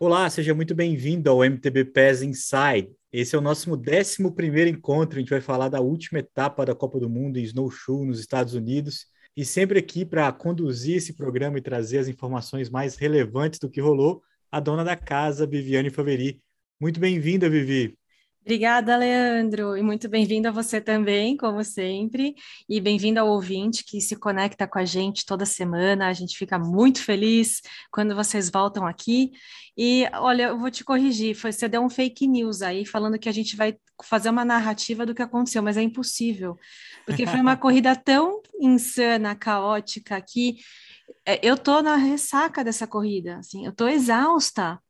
Olá, seja muito bem-vindo ao MTB PES Inside. Esse é o nosso 11 encontro. A gente vai falar da última etapa da Copa do Mundo em Snowshoe, nos Estados Unidos. E sempre aqui para conduzir esse programa e trazer as informações mais relevantes do que rolou, a dona da casa, Viviane Faveri. Muito bem-vinda, Vivi. Obrigada, Leandro, e muito bem-vindo a você também, como sempre, e bem-vindo ao ouvinte que se conecta com a gente toda semana. A gente fica muito feliz quando vocês voltam aqui. E olha, eu vou te corrigir, você deu um fake news aí, falando que a gente vai fazer uma narrativa do que aconteceu, mas é impossível, porque foi uma corrida tão insana, caótica, que é, eu tô na ressaca dessa corrida, assim, eu tô exausta,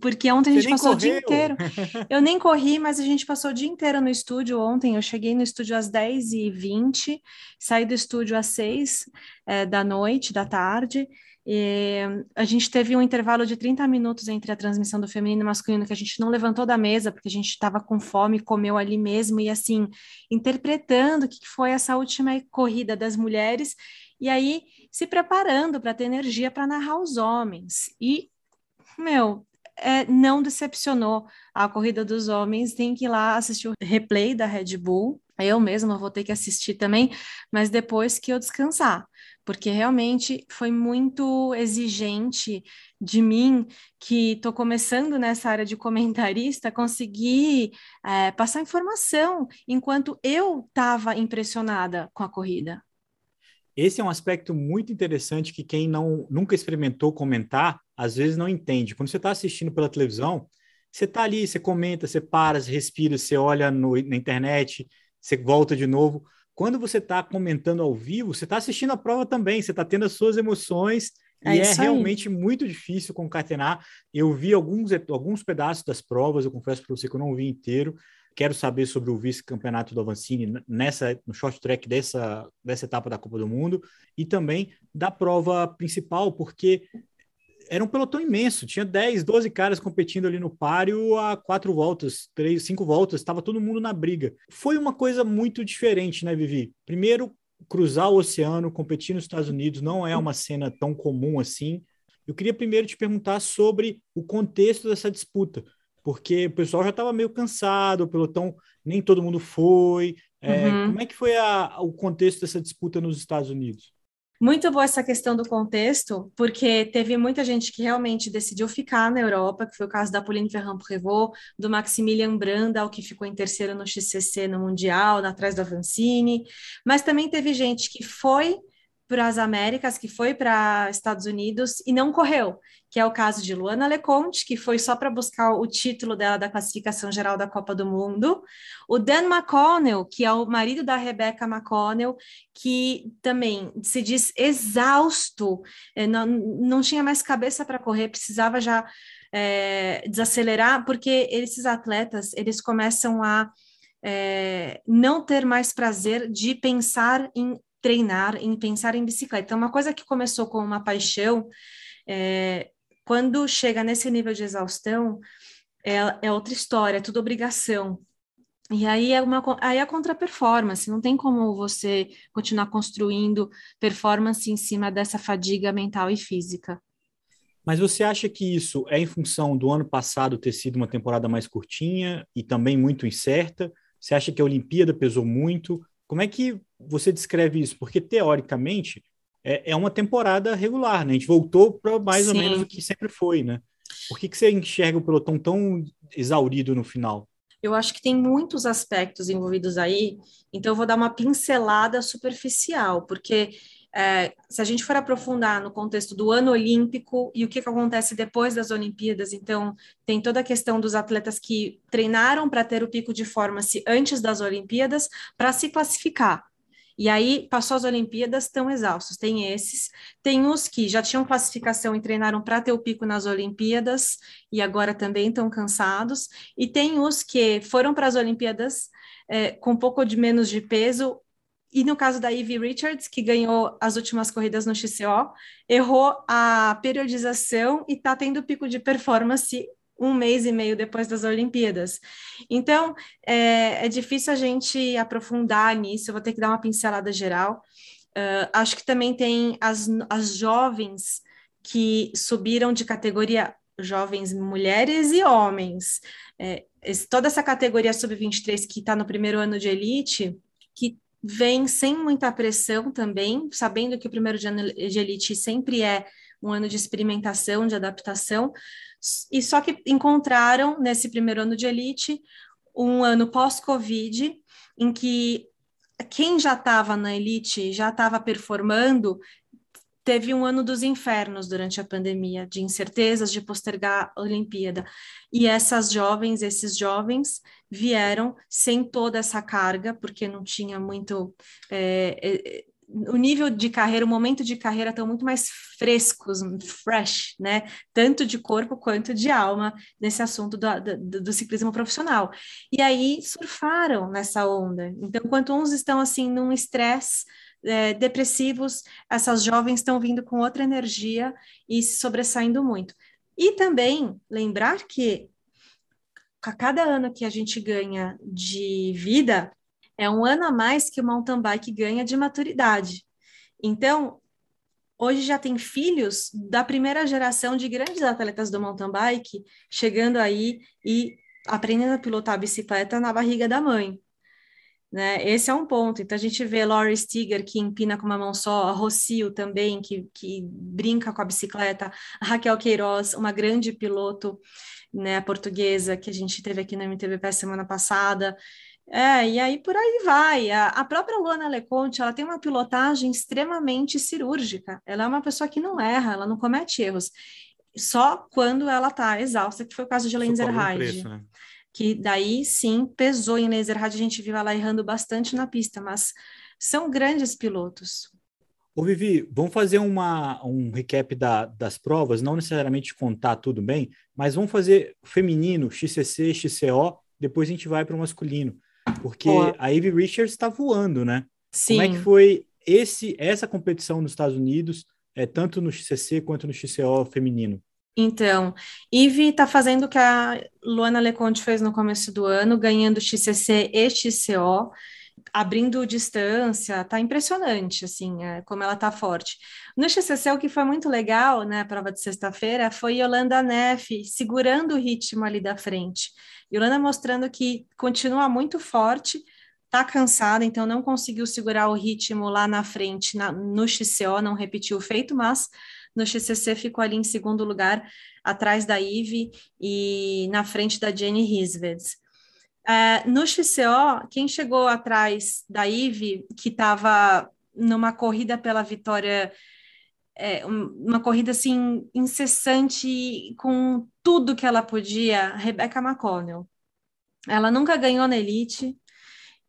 porque ontem a gente passou correu. o dia inteiro. Eu nem corri, mas a gente passou o dia inteiro no estúdio ontem. Eu cheguei no estúdio às 10h20, saí do estúdio às 6 é, da noite, da tarde. E a gente teve um intervalo de 30 minutos entre a transmissão do feminino e masculino, que a gente não levantou da mesa, porque a gente estava com fome, comeu ali mesmo, e assim, interpretando o que foi essa última corrida das mulheres, e aí se preparando para ter energia para narrar os homens. E meu, é, não decepcionou a corrida dos homens. Tem que ir lá assistir o replay da Red Bull. Eu mesma vou ter que assistir também, mas depois que eu descansar, porque realmente foi muito exigente de mim, que estou começando nessa área de comentarista, conseguir é, passar informação enquanto eu estava impressionada com a corrida. Esse é um aspecto muito interessante que quem não nunca experimentou comentar, às vezes não entende. Quando você está assistindo pela televisão, você está ali, você comenta, você para, você respira, você olha no, na internet, você volta de novo. Quando você está comentando ao vivo, você está assistindo a prova também, você está tendo as suas emoções é e é realmente muito difícil concatenar. Eu vi alguns, alguns pedaços das provas, eu confesso para você que eu não vi inteiro, Quero saber sobre o vice-campeonato do Avancini nessa, no short track dessa, dessa etapa da Copa do Mundo e também da prova principal, porque era um pelotão imenso, tinha 10, 12 caras competindo ali no páreo a quatro voltas, três, cinco voltas, estava todo mundo na briga. Foi uma coisa muito diferente, né, Vivi? Primeiro, cruzar o oceano, competir nos Estados Unidos não é uma cena tão comum assim. Eu queria primeiro te perguntar sobre o contexto dessa disputa porque o pessoal já estava meio cansado, o pelotão nem todo mundo foi. É, uhum. Como é que foi a, o contexto dessa disputa nos Estados Unidos? Muito boa essa questão do contexto, porque teve muita gente que realmente decidiu ficar na Europa, que foi o caso da Pauline Ferrand-Prévot, do Maximilian Brandal, que ficou em terceiro no XCC no Mundial, atrás da Vancini, mas também teve gente que foi para as Américas, que foi para Estados Unidos e não correu, que é o caso de Luana Leconte, que foi só para buscar o título dela da classificação geral da Copa do Mundo, o Dan McConnell, que é o marido da Rebecca McConnell, que também se diz exausto, é, não, não tinha mais cabeça para correr, precisava já é, desacelerar, porque esses atletas, eles começam a é, não ter mais prazer de pensar em treinar, em pensar em bicicleta. Então, uma coisa que começou com uma paixão, é, quando chega nesse nível de exaustão, é, é outra história, é tudo obrigação. E aí é uma aí é a contra-performance, não tem como você continuar construindo performance em cima dessa fadiga mental e física. Mas você acha que isso é em função do ano passado ter sido uma temporada mais curtinha e também muito incerta? Você acha que a Olimpíada pesou muito? Como é que você descreve isso? Porque, teoricamente, é, é uma temporada regular, né? A gente voltou para mais Sim. ou menos o que sempre foi, né? Por que, que você enxerga o pelotão tão exaurido no final? Eu acho que tem muitos aspectos envolvidos aí, então eu vou dar uma pincelada superficial, porque é, se a gente for aprofundar no contexto do ano olímpico e o que, que acontece depois das Olimpíadas, então tem toda a questão dos atletas que treinaram para ter o pico de forma-se antes das Olimpíadas para se classificar. E aí, passou as Olimpíadas, estão exaustos. Tem esses, tem os que já tinham classificação e treinaram para ter o pico nas Olimpíadas e agora também estão cansados. E tem os que foram para as Olimpíadas é, com um pouco de menos de peso e no caso da Ivy Richards, que ganhou as últimas corridas no XCO, errou a periodização e está tendo pico de performance um mês e meio depois das Olimpíadas. Então, é, é difícil a gente aprofundar nisso, eu vou ter que dar uma pincelada geral. Uh, acho que também tem as, as jovens que subiram de categoria jovens mulheres e homens. É, toda essa categoria sub-23 que está no primeiro ano de elite, que vem sem muita pressão também, sabendo que o primeiro de elite sempre é um ano de experimentação, de adaptação, e só que encontraram nesse primeiro ano de elite um ano pós-Covid, em que quem já estava na elite, já estava performando, teve um ano dos infernos durante a pandemia, de incertezas, de postergar a Olimpíada. E essas jovens, esses jovens vieram sem toda essa carga, porque não tinha muito. É, é, o nível de carreira, o momento de carreira estão muito mais frescos, fresh, né? Tanto de corpo quanto de alma nesse assunto do, do, do ciclismo profissional. E aí surfaram nessa onda. Então, enquanto uns estão assim num estresse é, depressivos, essas jovens estão vindo com outra energia e se sobressaindo muito. E também lembrar que a cada ano que a gente ganha de vida, é um ano a mais que o mountain bike ganha de maturidade. Então, hoje já tem filhos da primeira geração de grandes atletas do mountain bike chegando aí e aprendendo a pilotar a bicicleta na barriga da mãe. Né? Esse é um ponto. Então, a gente vê Laurie Stiger, que empina com uma mão só, a Rocio também, que, que brinca com a bicicleta, a Raquel Queiroz, uma grande piloto né, portuguesa, que a gente teve aqui no MTVP semana passada. É, e aí por aí vai. A, a própria Luana Leconte, ela tem uma pilotagem extremamente cirúrgica. Ela é uma pessoa que não erra, ela não comete erros. Só quando ela está exausta, que foi o caso de Lenzer Hyde. Né? Que daí sim pesou em Laserrad, a gente viu ela errando bastante na pista, mas são grandes pilotos. Ô Vivi, vamos fazer uma, um recap da, das provas, não necessariamente contar tudo bem, mas vamos fazer feminino, XCC, XCO, depois a gente vai para o masculino, porque Boa. a Ivy Richards está voando, né? Sim. Como é que foi esse essa competição nos Estados Unidos, é, tanto no XCC quanto no XCO feminino? Então, Ive está fazendo o que a Luana Leconte fez no começo do ano, ganhando XCC e XCO, abrindo distância, tá impressionante, assim, é, como ela tá forte. No XCC, o que foi muito legal, né, a prova de sexta-feira, foi Yolanda Neff segurando o ritmo ali da frente. Yolanda mostrando que continua muito forte, tá cansada, então não conseguiu segurar o ritmo lá na frente, na, no XCO, não repetiu o feito, mas no XCC ficou ali em segundo lugar, atrás da Ive e na frente da Jenny Risveds. É, no XCO, quem chegou atrás da Ive, que estava numa corrida pela vitória, é, uma corrida assim incessante, com tudo que ela podia, Rebecca McConnell. Ela nunca ganhou na Elite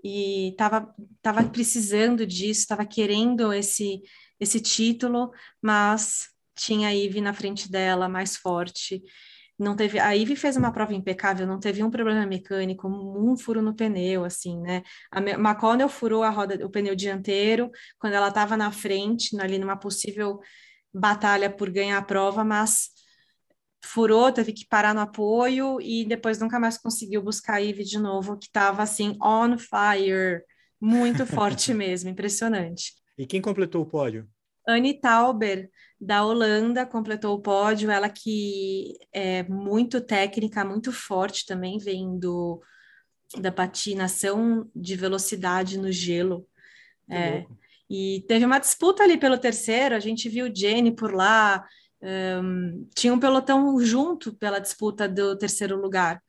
e estava tava precisando disso, estava querendo esse, esse título, mas tinha a Ive na frente dela, mais forte. Não teve, a Ive fez uma prova impecável, não teve um problema mecânico, um furo no pneu, assim, né? A McConnell furou a roda, o pneu dianteiro quando ela estava na frente, ali numa possível batalha por ganhar a prova, mas furou, teve que parar no apoio e depois nunca mais conseguiu buscar a Ive de novo, que estava assim on fire, muito forte mesmo, impressionante. E quem completou o pódio? Anne Tauber, da Holanda, completou o pódio, ela que é muito técnica, muito forte também, vem do, da patinação de velocidade no gelo. É, e teve uma disputa ali pelo terceiro, a gente viu Jenny por lá, um, tinha um pelotão junto pela disputa do terceiro lugar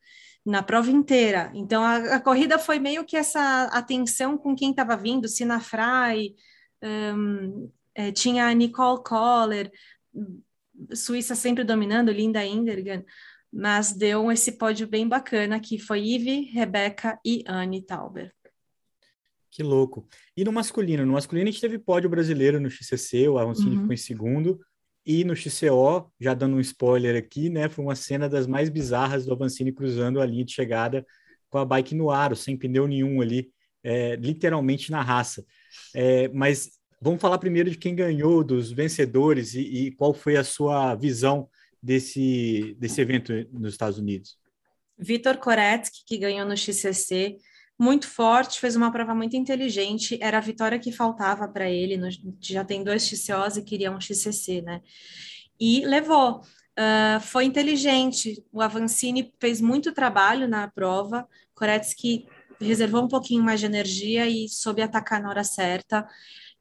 na prova inteira. Então a, a corrida foi meio que essa atenção com quem estava vindo, Sina Fry, um, é, tinha a Nicole Kohler, Suíça sempre dominando, Linda Indergan, mas deu esse pódio bem bacana que foi Ive, Rebeca e Anne Tauber. Que louco. E no masculino? No masculino a gente teve pódio brasileiro no XCC, o Avancini uhum. ficou em segundo, e no XCO, já dando um spoiler aqui, né, foi uma cena das mais bizarras do Avancini cruzando a linha de chegada com a bike no aro, sem pneu nenhum ali, é, literalmente na raça. É, mas Vamos falar primeiro de quem ganhou, dos vencedores e, e qual foi a sua visão desse, desse evento nos Estados Unidos. Vitor Koretsky, que ganhou no XCC, muito forte, fez uma prova muito inteligente, era a vitória que faltava para ele, no, já tem dois XCOs e queria um XCC, né? E levou. uh, foi inteligente. O Avancini fez muito trabalho na prova, Koretsky reservou um pouquinho mais de energia e soube atacar na hora certa.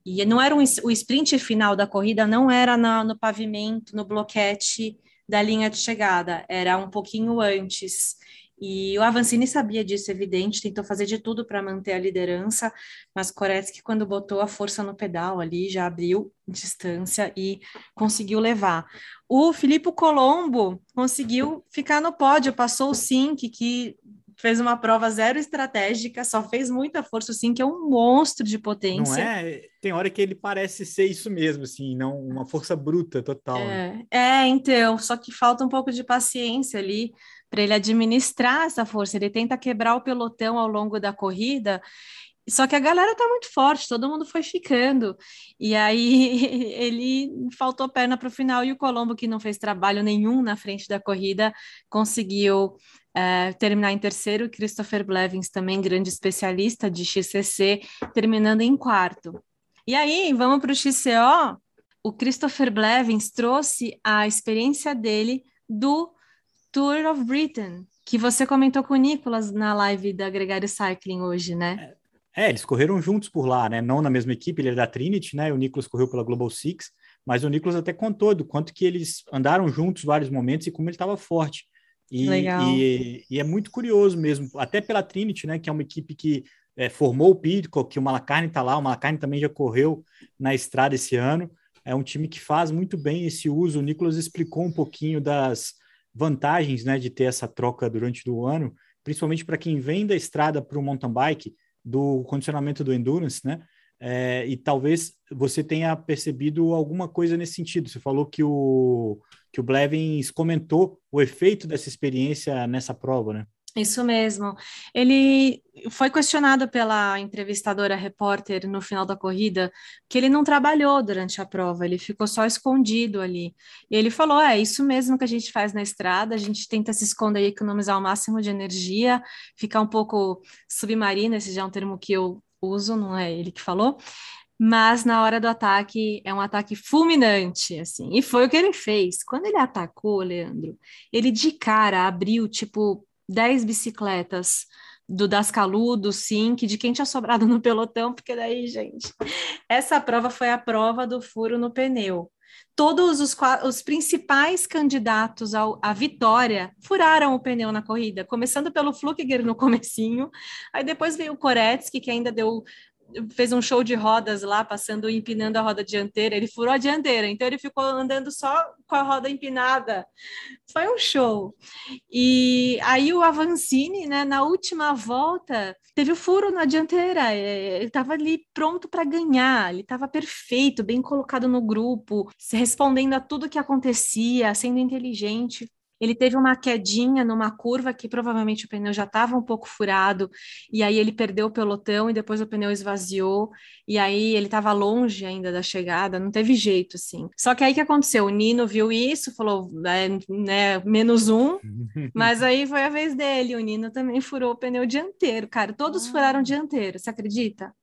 E não era um, o sprint final da corrida, não era na, no pavimento, no bloquete da linha de chegada, era um pouquinho antes. E o Avancini sabia disso, evidente, tentou fazer de tudo para manter a liderança, mas Koretsky, quando botou a força no pedal ali, já abriu distância e conseguiu levar. O Filipe Colombo conseguiu ficar no pódio, passou o Sink, que fez uma prova zero estratégica, só fez muita força, o Sink é um monstro de potência. Não é? Tem hora que ele parece ser isso mesmo, assim, não uma força bruta total. É, né? é então, só que falta um pouco de paciência ali para ele administrar essa força. Ele tenta quebrar o pelotão ao longo da corrida. Só que a galera tá muito forte, todo mundo foi ficando. E aí ele faltou perna para o final e o Colombo, que não fez trabalho nenhum na frente da corrida, conseguiu é, terminar em terceiro. Christopher Blevins, também grande especialista de XCC, terminando em quarto. E aí, vamos para o XCO. O Christopher Blevins trouxe a experiência dele do Tour of Britain, que você comentou com o Nicolas na live da Gregário Cycling hoje, né? É, eles correram juntos por lá, né? Não na mesma equipe, ele é da Trinity, né? O Nicolas correu pela Global Six, mas o Nicolas até contou do quanto que eles andaram juntos vários momentos e como ele estava forte. E. E, e, é muito curioso mesmo, até pela Trinity, né? Que é uma equipe que é, formou o Pitcock, que o Malacarne está lá, o Malacarne também já correu na estrada esse ano. É um time que faz muito bem esse uso. O Nicolas explicou um pouquinho das vantagens né, de ter essa troca durante o ano, principalmente para quem vem da estrada para o mountain bike, do condicionamento do endurance, né? É, e talvez você tenha percebido alguma coisa nesse sentido. Você falou que o, que o Blevins comentou o efeito dessa experiência nessa prova, né? Isso mesmo. Ele foi questionado pela entrevistadora repórter no final da corrida que ele não trabalhou durante a prova, ele ficou só escondido ali. E ele falou: é isso mesmo que a gente faz na estrada, a gente tenta se esconder e economizar o máximo de energia, ficar um pouco submarino, esse já é um termo que eu uso, não é ele que falou. Mas na hora do ataque é um ataque fulminante, assim. E foi o que ele fez. Quando ele atacou, Leandro, ele de cara abriu tipo 10 bicicletas do Dascalu, do Sink, de quem tinha sobrado no pelotão, porque daí, gente, essa prova foi a prova do furo no pneu. Todos os, os principais candidatos ao, à vitória furaram o pneu na corrida, começando pelo Flukiger no comecinho, aí depois veio o Koretsky, que ainda deu fez um show de rodas lá, passando empinando a roda dianteira. Ele furou a dianteira, então ele ficou andando só com a roda empinada. Foi um show. E aí o Avancini, né, na última volta, teve o furo na dianteira. É, ele estava ali pronto para ganhar. Ele estava perfeito, bem colocado no grupo, respondendo a tudo que acontecia, sendo inteligente. Ele teve uma quedinha numa curva que provavelmente o pneu já estava um pouco furado, e aí ele perdeu o pelotão e depois o pneu esvaziou, e aí ele estava longe ainda da chegada, não teve jeito, assim. Só que aí que aconteceu? O Nino viu isso, falou, é, né, menos um, mas aí foi a vez dele, o Nino também furou o pneu dianteiro, cara, todos furaram ah. dianteiro, você acredita?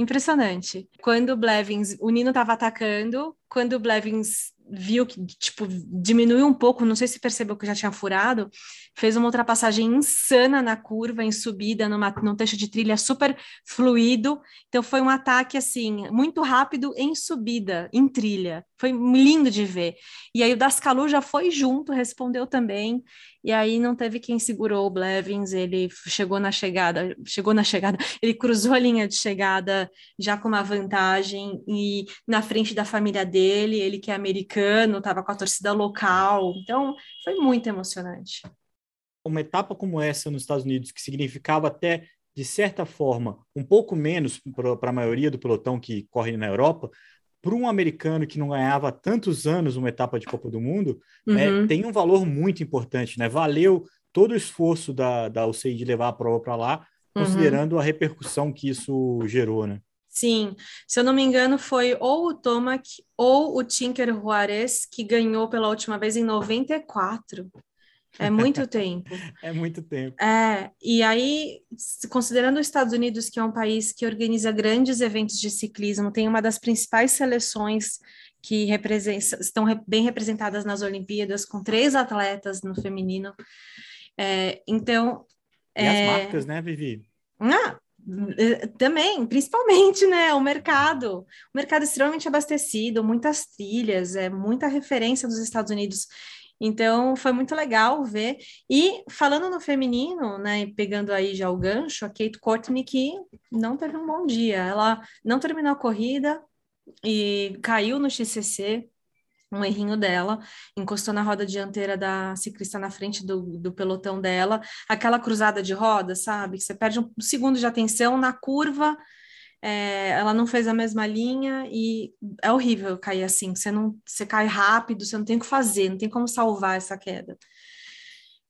Impressionante. Quando o Blevins, o Nino estava atacando, quando o Blevins viu que, tipo, diminuiu um pouco, não sei se percebeu que já tinha furado, fez uma ultrapassagem insana na curva, em subida, numa, num trecho de trilha super fluido, então foi um ataque, assim, muito rápido em subida, em trilha, foi lindo de ver, e aí o Dascalu já foi junto, respondeu também, e aí não teve quem segurou o Blevins, ele chegou na chegada, chegou na chegada, ele cruzou a linha de chegada já com uma vantagem e na frente da família dele, ele que é americano, estava com a torcida local, então foi muito emocionante. Uma etapa como essa nos Estados Unidos, que significava até, de certa forma, um pouco menos para a maioria do pelotão que corre na Europa, para um americano que não ganhava tantos anos uma etapa de Copa do Mundo, é, uhum. é, tem um valor muito importante, né? Valeu todo o esforço da, da UCI de levar a prova para lá, uhum. considerando a repercussão que isso gerou, né? Sim, se eu não me engano, foi ou o Tomac ou o Tinker Juarez que ganhou pela última vez em 94. É muito tempo. é muito tempo. É, e aí, considerando os Estados Unidos, que é um país que organiza grandes eventos de ciclismo, tem uma das principais seleções que estão bem representadas nas Olimpíadas, com três atletas no feminino. É, então. E é... as marcas, né, Vivi? Ah, é, também, principalmente, né, o mercado, o mercado extremamente abastecido, muitas trilhas, é muita referência dos Estados Unidos. Então, foi muito legal ver. E falando no feminino, né, pegando aí já o gancho, a Kate Courtney que não teve um bom dia. Ela não terminou a corrida e caiu no XCC, um errinho dela, encostou na roda dianteira da ciclista na frente do, do pelotão dela, aquela cruzada de roda, sabe? Você perde um segundo de atenção na curva, é, ela não fez a mesma linha e é horrível cair assim. Você não, você cai rápido, você não tem o que fazer, não tem como salvar essa queda.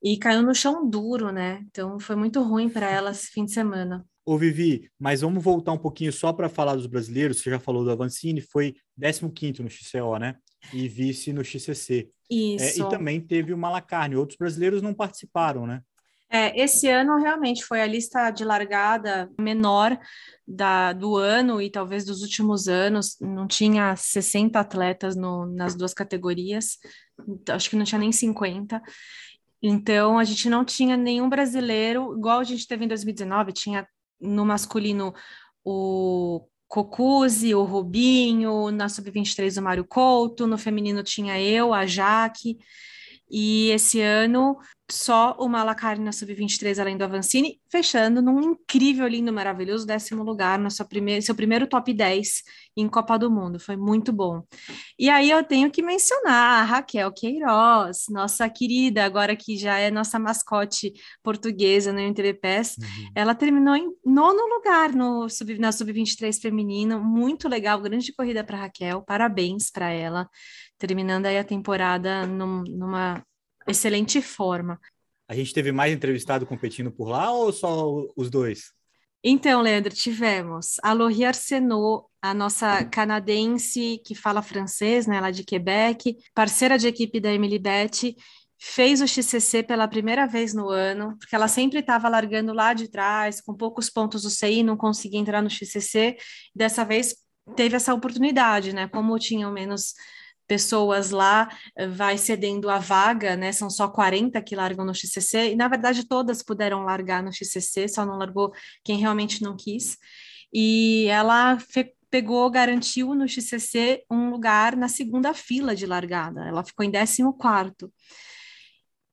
E caiu no chão duro, né? Então foi muito ruim para ela esse fim de semana. Ô Vivi, mas vamos voltar um pouquinho só para falar dos brasileiros. Você já falou do Avancini, foi 15 no XCO, né? E vice no XCC. Isso. É, e também teve o Malacarne. Outros brasileiros não participaram, né? É, esse ano realmente foi a lista de largada menor da, do ano e talvez dos últimos anos. Não tinha 60 atletas no, nas duas categorias, acho que não tinha nem 50. Então, a gente não tinha nenhum brasileiro, igual a gente teve em 2019, tinha no masculino o Cocuzzi, o Rubinho, na sub-23 o Mário Couto, no feminino tinha eu, a Jaque, e esse ano só o Malacarne na Sub-23, além do Avancini, fechando num incrível, lindo, maravilhoso décimo lugar no seu primeiro, seu primeiro top 10 em Copa do Mundo. Foi muito bom. E aí eu tenho que mencionar a Raquel Queiroz, nossa querida, agora que já é nossa mascote portuguesa no MTV PES. Uhum. Ela terminou em nono lugar no sub, na Sub-23 feminino. Muito legal, grande corrida para Raquel. Parabéns para ela terminando aí a temporada num, numa excelente forma. A gente teve mais entrevistado competindo por lá ou só os dois? Então, Leandro, tivemos a Laurie Arsenault, a nossa canadense que fala francês, né, lá de Quebec, parceira de equipe da Emily Betty, fez o XCC pela primeira vez no ano, porque ela sempre estava largando lá de trás, com poucos pontos do CI, não conseguia entrar no XCC. Dessa vez teve essa oportunidade, né? Como tinham menos pessoas lá, eh, vai cedendo a vaga, né? São só 40 que largam no XCC, e na verdade todas puderam largar no XCC, só não largou quem realmente não quis. E ela pegou, garantiu no XCC um lugar na segunda fila de largada, ela ficou em 14.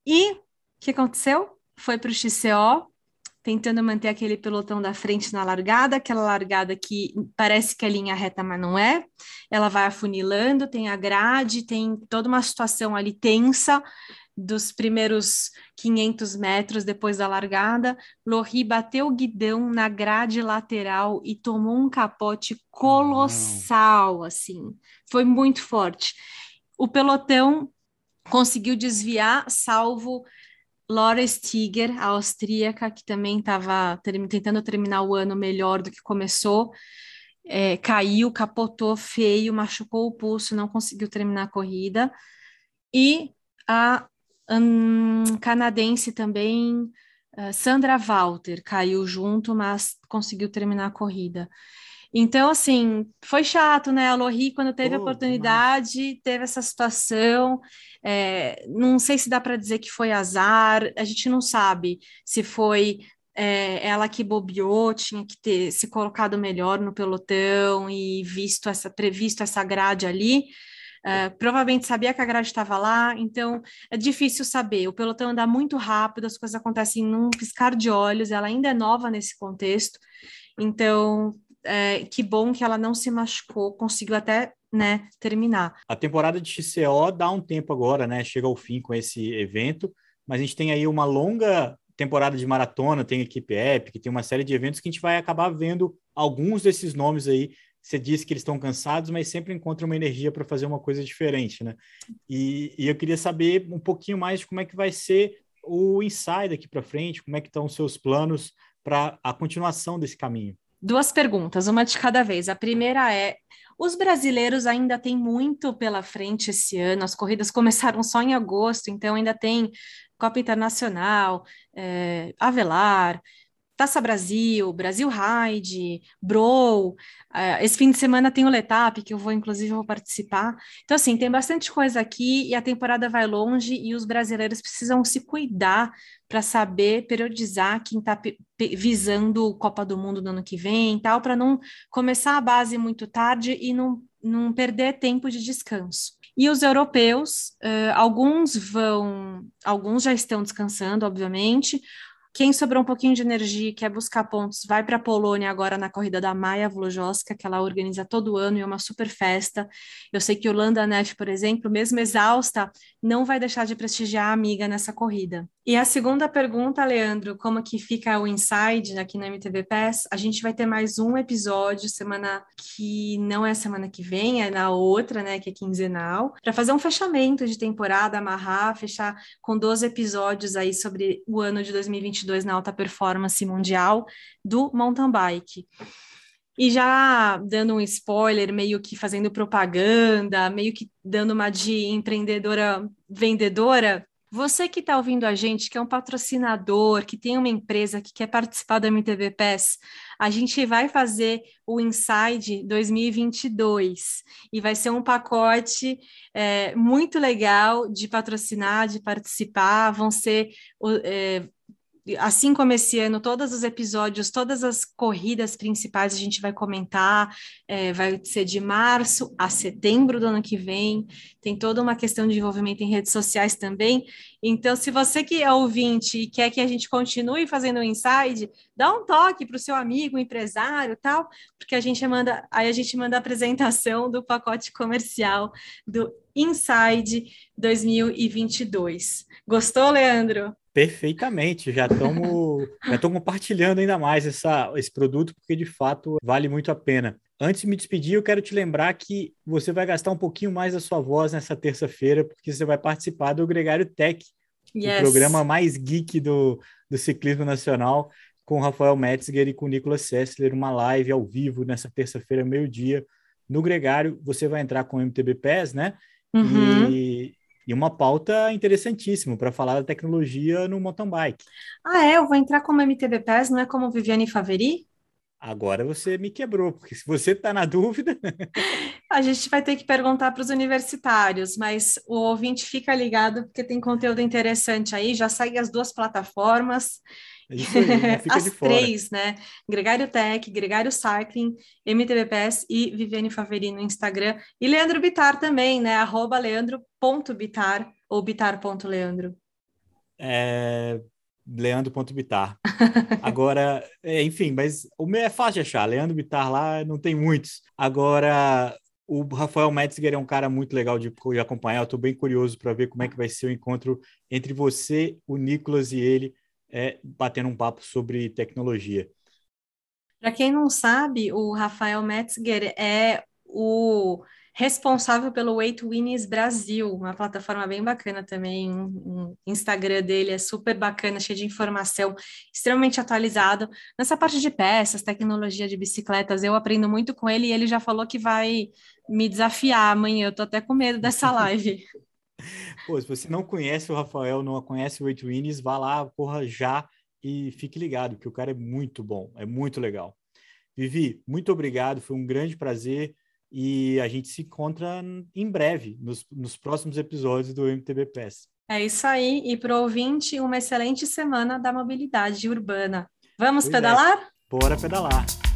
E o que aconteceu? Foi para o XCO, tentando manter aquele pelotão da frente na largada, aquela largada que parece que é linha reta, mas não é. Ela vai afunilando, tem a grade, tem toda uma situação ali tensa dos primeiros 500 metros depois da largada. Lorri bateu o guidão na grade lateral e tomou um capote colossal, assim. Foi muito forte. O pelotão conseguiu desviar, salvo Laura Stiger, a austríaca, que também estava ter, tentando terminar o ano melhor do que começou, é, caiu, capotou feio, machucou o pulso, não conseguiu terminar a corrida. E a um, canadense também, uh, Sandra Walter, caiu junto, mas conseguiu terminar a corrida. Então, assim, foi chato, né? A Lohri, quando teve oh, a oportunidade, teve essa situação. É, não sei se dá para dizer que foi azar, a gente não sabe se foi é, ela que bobeou, tinha que ter se colocado melhor no pelotão e visto essa, previsto essa grade ali. É, provavelmente sabia que a grade estava lá, então é difícil saber. O pelotão anda muito rápido, as coisas acontecem num piscar de olhos, ela ainda é nova nesse contexto, então é, que bom que ela não se machucou, conseguiu até né, terminar. A temporada de XCO dá um tempo agora, né? Chega ao fim com esse evento, mas a gente tem aí uma longa temporada de maratona, tem equipe Epic, tem uma série de eventos que a gente vai acabar vendo alguns desses nomes aí. Você disse que eles estão cansados, mas sempre encontram uma energia para fazer uma coisa diferente, né? E, e eu queria saber um pouquinho mais de como é que vai ser o inside daqui para frente, como é que estão os seus planos para a continuação desse caminho duas perguntas, uma de cada vez. A primeira é: os brasileiros ainda têm muito pela frente esse ano, as corridas começaram só em agosto, então ainda tem Copa Internacional, é, Avelar, Taça Brasil, Brasil Ride, Bro. Uh, esse fim de semana tem o Letap, que eu vou, inclusive, vou participar. Então, assim, tem bastante coisa aqui e a temporada vai longe e os brasileiros precisam se cuidar para saber periodizar quem está visando Copa do Mundo no ano que vem e tal, para não começar a base muito tarde e não, não perder tempo de descanso. E os europeus, uh, alguns vão, alguns já estão descansando, obviamente, quem sobrou um pouquinho de energia e quer buscar pontos, vai para a Polônia agora na corrida da Maia Vlojoska, que ela organiza todo ano e é uma super festa. Eu sei que Holanda Neff, por exemplo, mesmo exausta, não vai deixar de prestigiar a amiga nessa corrida. E a segunda pergunta, Leandro, como que fica o Inside aqui na MTV Pass? A gente vai ter mais um episódio semana que não é semana que vem, é na outra, né, que é quinzenal, para fazer um fechamento de temporada, amarrar, fechar com 12 episódios aí sobre o ano de 2022 na alta performance mundial do mountain bike. E já dando um spoiler, meio que fazendo propaganda, meio que dando uma de empreendedora vendedora, você que está ouvindo a gente, que é um patrocinador, que tem uma empresa que quer participar do MTV PES, a gente vai fazer o Inside 2022 e vai ser um pacote é, muito legal de patrocinar, de participar. Vão ser é, assim como esse ano, todos os episódios, todas as corridas principais a gente vai comentar, é, vai ser de março a setembro do ano que vem, tem toda uma questão de envolvimento em redes sociais também. Então, se você que é ouvinte e quer que a gente continue fazendo o Inside, dá um toque para o seu amigo, empresário tal, porque a gente manda, aí a gente manda a apresentação do pacote comercial do Inside 2022. Gostou, Leandro? Perfeitamente, já estamos já compartilhando ainda mais essa, esse produto, porque de fato vale muito a pena. Antes de me despedir, eu quero te lembrar que você vai gastar um pouquinho mais da sua voz nessa terça-feira, porque você vai participar do Gregário Tech, yes. o programa mais geek do, do ciclismo nacional, com o Rafael Metzger e com Nicolas Sessler, uma live ao vivo nessa terça-feira, meio-dia, no Gregário. Você vai entrar com o MTB PES, né? Uhum. E, e uma pauta interessantíssima para falar da tecnologia no mountain bike. Ah, é? Eu vou entrar como MTB PES, não é como Viviane Faveri? Agora você me quebrou, porque se você está na dúvida. A gente vai ter que perguntar para os universitários, mas o ouvinte fica ligado, porque tem conteúdo interessante aí. Já segue as duas plataformas. É isso aí, As três, né? Gregário Tech, Gregário Cycling, MTBPS e Viviane Faveri no Instagram. E Leandro Bitar também, né? Arroba leandro.bitar ou bitar.leandro. É... Leandro.bitar. Agora, é, enfim, mas o meu é fácil de achar. Leandro Bitar lá não tem muitos. Agora, o Rafael Metzger é um cara muito legal de, de acompanhar. Eu estou bem curioso para ver como é que vai ser o encontro entre você, o Nicolas e ele é, batendo um papo sobre tecnologia. Para quem não sabe, o Rafael Metzger é o responsável pelo Weight Winners Brasil, uma plataforma bem bacana também. O Instagram dele é super bacana, cheio de informação, extremamente atualizado. Nessa parte de peças, tecnologia de bicicletas, eu aprendo muito com ele e ele já falou que vai me desafiar amanhã. Eu tô até com medo dessa live. Pô, se você não conhece o Rafael, não conhece o Eight Winners, vá lá, porra, já e fique ligado, que o cara é muito bom, é muito legal. Vivi, muito obrigado, foi um grande prazer e a gente se encontra em breve, nos, nos próximos episódios do MTB Pass. É isso aí, e para o ouvinte, uma excelente semana da mobilidade urbana. Vamos pois é. pedalar? É. Bora pedalar!